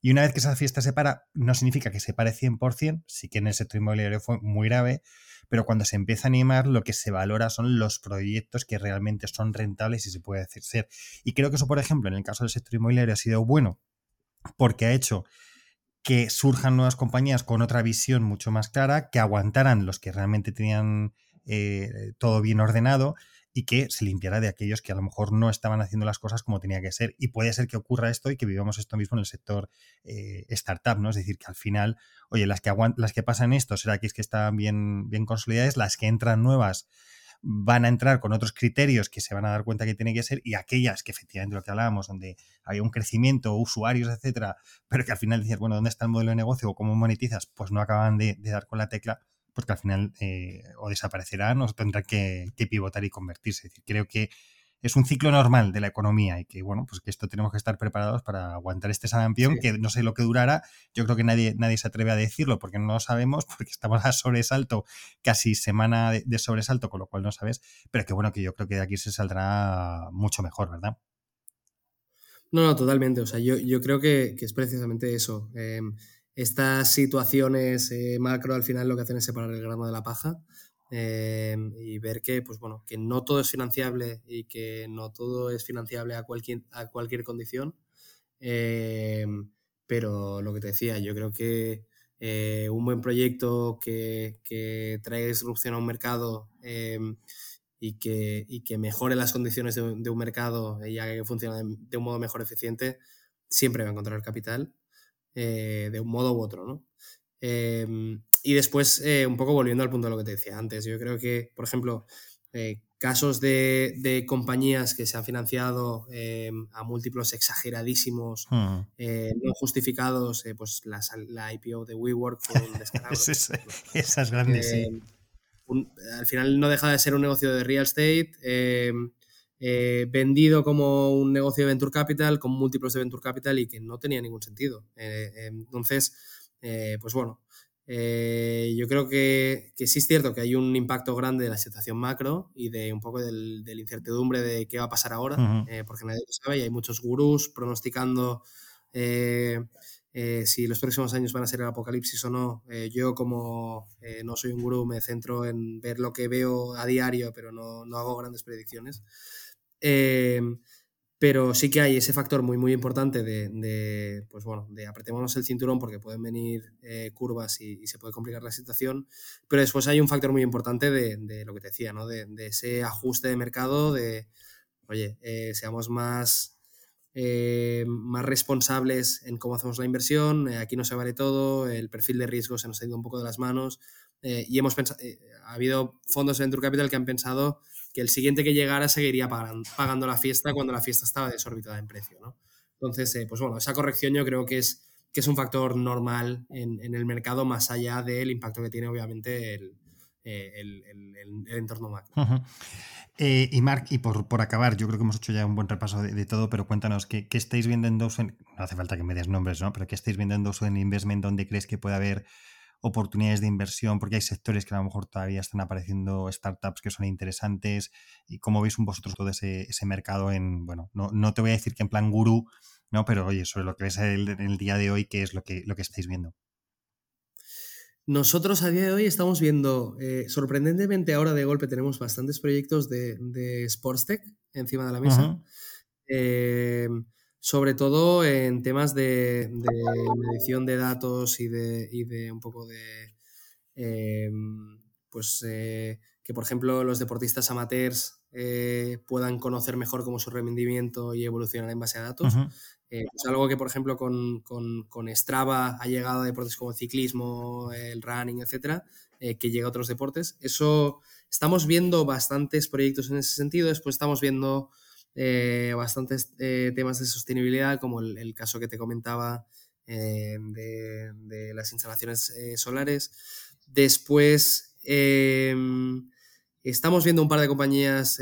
Y una vez que esa fiesta se para, no significa que se pare 100%, sí que en el sector inmobiliario fue muy grave, pero cuando se empieza a animar, lo que se valora son los proyectos que realmente son rentables y se puede decir ser. Y creo que eso, por ejemplo, en el caso del sector inmobiliario ha sido bueno porque ha hecho que surjan nuevas compañías con otra visión mucho más clara, que aguantaran los que realmente tenían eh, todo bien ordenado y que se limpiara de aquellos que a lo mejor no estaban haciendo las cosas como tenía que ser. Y puede ser que ocurra esto y que vivamos esto mismo en el sector eh, startup, ¿no? Es decir, que al final, oye, las que, las que pasan esto será que es que están bien, bien consolidadas, las que entran nuevas van a entrar con otros criterios que se van a dar cuenta que tiene que ser y aquellas que efectivamente lo que hablábamos, donde hay un crecimiento, usuarios, etcétera, pero que al final dices, bueno, ¿dónde está el modelo de negocio o cómo monetizas? Pues no acaban de, dar con la tecla, porque al final eh, o desaparecerán o tendrán que, que, pivotar y convertirse. Es decir, creo que es un ciclo normal de la economía y que, bueno, pues que esto tenemos que estar preparados para aguantar este sarampión, que no sé lo que durará. Yo creo que nadie, nadie se atreve a decirlo porque no lo sabemos, [LAUGHS] porque estamos a sobresalto, casi semana de, sobresalto, con lo cual no sabes, pero que bueno, que yo creo que de aquí se saldrá mucho mejor, ¿verdad? No, no, totalmente. O sea, yo, yo creo que, es precisamente eso. Em, estas situaciones eh, macro al final lo que hacen es separar el grano de la paja. Em, y ver que, pues bueno, que no todo es financiable y que no todo es financiable a cualquier, a cualquier condición. Em, pero lo que te decía, yo creo que eh, un buen proyecto que, que, traiga disrupción a un mercado y, que, y, que, mejore las condiciones de, un mercado y haga que funcione de, un modo mejor eficiente, siempre va a encontrar capital eh, de un modo u otro, ¿no? y después, eh, un poco volviendo al punto de lo que te decía antes, yo creo que, por ejemplo, eh, casos de, compañías que se han financiado eh, a múltiplos exageradísimos, hmm. no justificados, pues la, IPO de WeWork fue un descarado. [LAUGHS] Esas grandes, sí. al final no deja de ser un negocio de real estate. Vendido como un negocio de venture capital, con múltiplos de venture capital y que no tenía ningún sentido. entonces, pues bueno, eh, yo creo que, sí es cierto que hay un impacto grande de la situación macro y de un poco del, de la incertidumbre de qué va a pasar ahora, eh, porque nadie lo sabe y hay muchos gurús pronosticando eh, si los próximos años van a ser el apocalipsis o no. yo como no soy un gurú me centro en ver lo que veo a diario, pero no, no hago grandes predicciones pero sí que hay ese factor muy, muy importante de, pues bueno, de apretémonos el cinturón porque pueden venir eh, curvas y, se puede complicar la situación, pero después hay un factor muy importante de, lo que te decía, ¿no? De, ese ajuste de mercado, de, oye, eh, seamos más eh, más responsables en cómo hacemos la inversión. Aquí no se vale todo, el perfil de riesgo se nos ha ido un poco de las manos y hemos pensado, ha habido fondos en Venture Capital que han pensado que el siguiente que llegara seguiría pagando, la fiesta cuando la fiesta estaba desorbitada en precio. ¿no? Entonces, pues bueno, esa corrección yo creo que es, que es un factor normal en, el mercado más allá del impacto que tiene obviamente el, entorno macro. Eh, y Marc, y por, acabar, yo creo que hemos hecho ya un buen repaso de, todo, pero cuéntanos, ¿qué, estáis viendo en Dawson? No hace falta que me des nombres, ¿no? Pero ¿qué estáis viendo en Dawson Investment donde crees que puede haber oportunidades de inversión? Porque hay sectores que a lo mejor todavía están apareciendo startups que son interesantes. ¿Y cómo veis vosotros todo ese, mercado en, bueno, no, te voy a decir que en plan gurú, ¿no? Pero oye, sobre lo que ves en el, día de hoy, ¿qué es lo que, lo que estáis viendo? Nosotros a día de hoy estamos viendo, eh, sorprendentemente ahora de golpe tenemos bastantes proyectos de, de Sports Tech encima de la mesa, eh, sobre todo en temas de, medición de datos y de, un poco de, eh, pues que por ejemplo los deportistas amateurs puedan conocer mejor cómo su rendimiento y evolucionar en base a datos. Eh, pues algo que, por ejemplo, con, con, Strava ha llegado a deportes como el ciclismo, el running, etcétera, eh, que llega a otros deportes. Eso estamos viendo bastantes proyectos en ese sentido. Después estamos viendo eh, bastantes temas de sostenibilidad, como el, caso que te comentaba de, de, las instalaciones solares. Después estamos viendo un par de compañías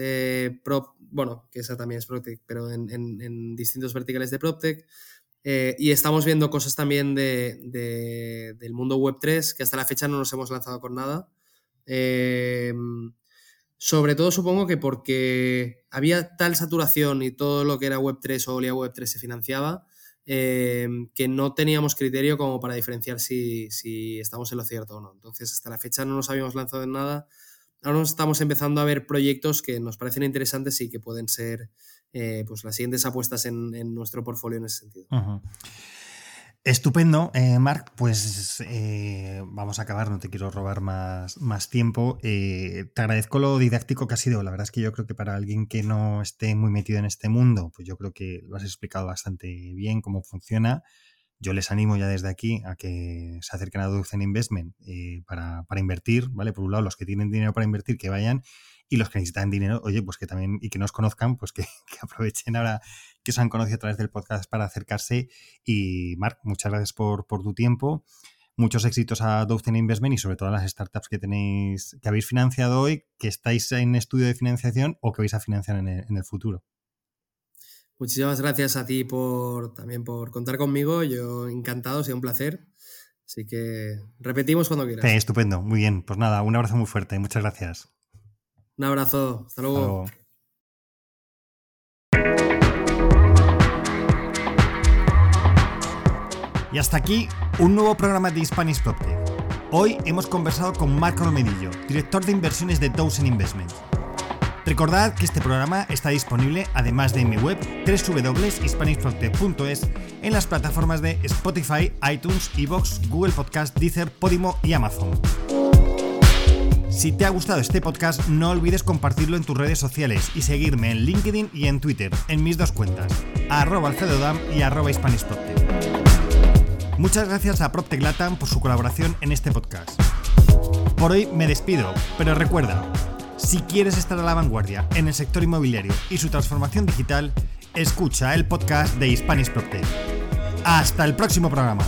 prop bueno, que esa también es PropTech, pero en, distintos verticales de PropTech. Eh, y estamos viendo cosas también de, del mundo Web3, que hasta la fecha no nos hemos lanzado con nada. Sobre todo supongo que porque había tal saturación y todo lo que era Web3 o olía Web3 se financiaba, eh, que no teníamos criterio como para diferenciar si, si, estamos en lo cierto o no. Entonces, hasta la fecha no nos habíamos lanzado en nada ahora estamos empezando a ver proyectos que nos parecen interesantes y que pueden ser eh, pues las siguientes apuestas en, nuestro portfolio en ese sentido. Estupendo, eh, Marc. Pues eh, vamos a acabar, no te quiero robar más, más tiempo. te agradezco lo didáctico que ha sido. La verdad es que yo creo que para alguien que no esté muy metido en este mundo, pues yo creo que lo has explicado bastante bien cómo funciona. Yo les animo ya desde aquí a que se acerquen a Ducen Investment eh, para, invertir, ¿vale? Por un lado, los que tienen dinero para invertir, que vayan, y los que necesitan dinero, oye, pues que también, y que nos conozcan, pues [LAUGHS] que, aprovechen ahora que se han conocido a través del podcast para acercarse. Y Marc, muchas gracias por, tu tiempo. Muchos éxitos a Ducen Investment y sobre todo a las startups que tenéis, que habéis financiado hoy, que estáis en estudio de financiación o que vais a financiar en el futuro. Muchísimas gracias a ti por también por contar conmigo. Yo encantado, ha sido un placer. Así que repetimos cuando quieras. estupendo, muy bien. Pues nada, un abrazo muy fuerte. Muchas gracias. Un abrazo. Hasta luego. Y hasta aquí un nuevo programa de Spanish Proptech. Hoy hemos conversado con Marco Romedillo, director de inversiones de Dawson Investment. Recordad que este programa está disponible, además de en mi web www.hispanishproject.es, en las plataformas de Spotify, iTunes, Evox, Google Podcast, Deezer, Podimo y Amazon. Si te ha gustado este podcast, no olvides compartirlo en tus redes sociales y seguirme en LinkedIn y en Twitter, en mis dos cuentas, arroba alfredodam y arroba Muchas gracias a PropTech Latam por su colaboración en este podcast. Por hoy me despido, pero recuerda, si quieres estar a la vanguardia en el sector inmobiliario y su transformación digital, escucha el podcast de Hispanic Protect. Hasta el próximo programa.